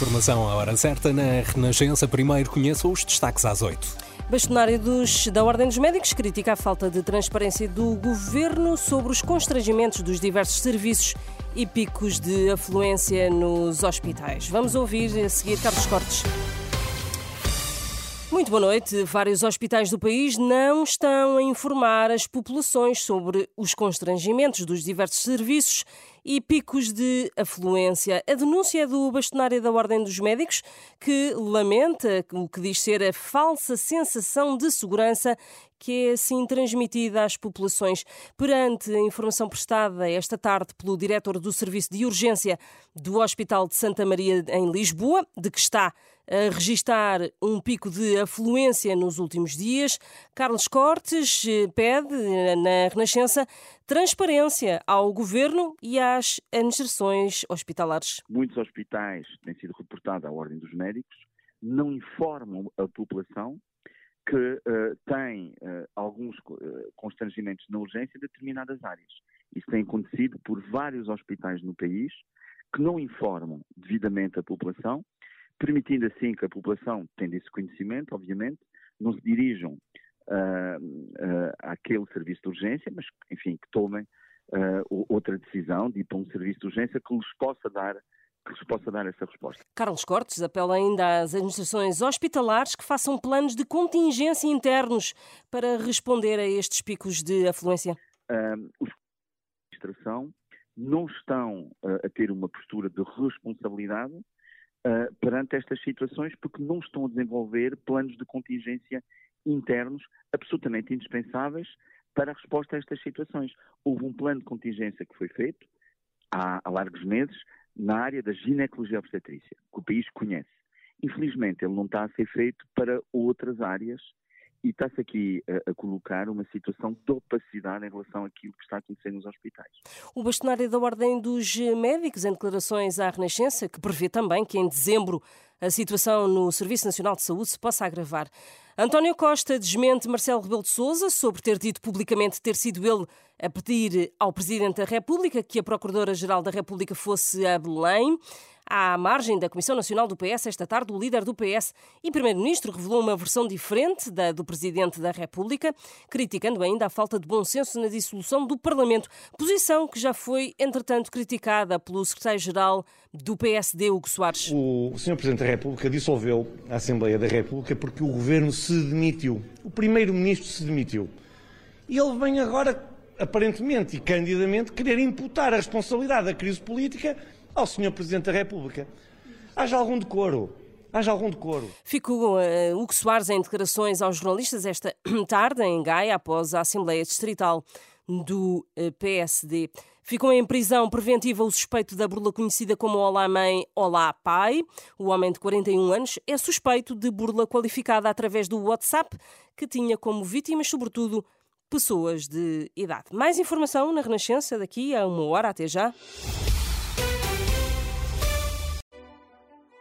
Informação à hora certa na Renascença. Primeiro conheça os destaques às 8. Bastonário dos, da Ordem dos Médicos critica a falta de transparência do governo sobre os constrangimentos dos diversos serviços e picos de afluência nos hospitais. Vamos ouvir a seguir Carlos Cortes. Muito boa noite. Vários hospitais do país não estão a informar as populações sobre os constrangimentos dos diversos serviços e picos de afluência. A denúncia é do bastonário da Ordem dos Médicos, que lamenta o que diz ser a falsa sensação de segurança que é assim transmitida às populações. Perante a informação prestada esta tarde pelo diretor do Serviço de Urgência do Hospital de Santa Maria em Lisboa, de que está a registar um pico de afluência nos últimos dias, Carlos Cortes eh, pede eh, na Renascença transparência ao governo e às administrações hospitalares. Muitos hospitais, têm sido reportado à Ordem dos Médicos, não informam a população que uh, tem uh, alguns uh, constrangimentos na urgência em determinadas áreas. Isso tem acontecido por vários hospitais no país que não informam devidamente a população, permitindo assim que a população, tendo esse conhecimento, obviamente, não se dirijam àquele serviço de urgência, mas, enfim, que tomem outra decisão de ir para um serviço de urgência que lhes possa dar que lhes possa dar essa resposta. Carlos Cortes apela ainda às administrações hospitalares que façam planos de contingência internos para responder a estes picos de afluência. Um, os da administração não estão uh, a ter uma postura de responsabilidade uh, perante estas situações porque não estão a desenvolver planos de contingência internos absolutamente indispensáveis para a resposta a estas situações. Houve um plano de contingência que foi feito há, há largos meses, na área da ginecologia obstetrícia, que o país conhece. Infelizmente, ele não está a ser feito para outras áreas e está-se aqui a, a, colocar uma situação de opacidade em relação àquilo que está acontecendo nos hospitais. O bastonário da Ordem dos Médicos, em declarações à Renascença, que prevê também que em dezembro a situação no Serviço Nacional de Saúde se possa agravar. António Costa desmente Marcelo Rebelo de Sousa sobre ter dito publicamente ter sido ele a pedir ao Presidente da República que a Procuradora-Geral da República fosse a Belém. À margem da Comissão Nacional do PS, esta tarde, o líder do PS e Primeiro-Ministro revelou uma versão diferente da do Presidente da República, criticando ainda a falta de bom senso na dissolução do Parlamento, posição que já foi, entretanto, criticada pelo Secretário-Geral do PSD, Hugo Soares. O Sr. Presidente da República dissolveu a Assembleia da República porque o Governo se demitiu. O Primeiro-Ministro se demitiu. E ele vem agora, aparentemente e candidamente, querer imputar a responsabilidade da crise política ao Sr. Presidente da República. Haja algum decoro. Haja algum decoro. Ficou uh, Hugo Soares em declarações aos jornalistas esta tarde em Gaia, após a Assembleia Distrital do uh, eh, PSD. Ficou em prisão preventiva o suspeito da burla conhecida como Olá Mãe, Olá Pai. O homem de 41 anos é suspeito de burla qualificada através do WhatsApp, que tinha como vítimas, sobretudo, pessoas de idade. Mais informação na Renascença daqui a uma hora. Até já.